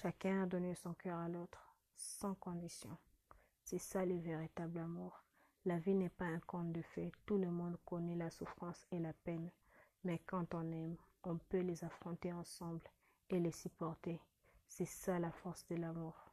Chacun a donné son cœur à l'autre, sans condition. C'est ça le véritable amour. La vie n'est pas un conte de fées. Tout le monde connaît la souffrance et la peine. Mais quand on aime, on peut les affronter ensemble et les supporter. C'est ça la force de l'amour.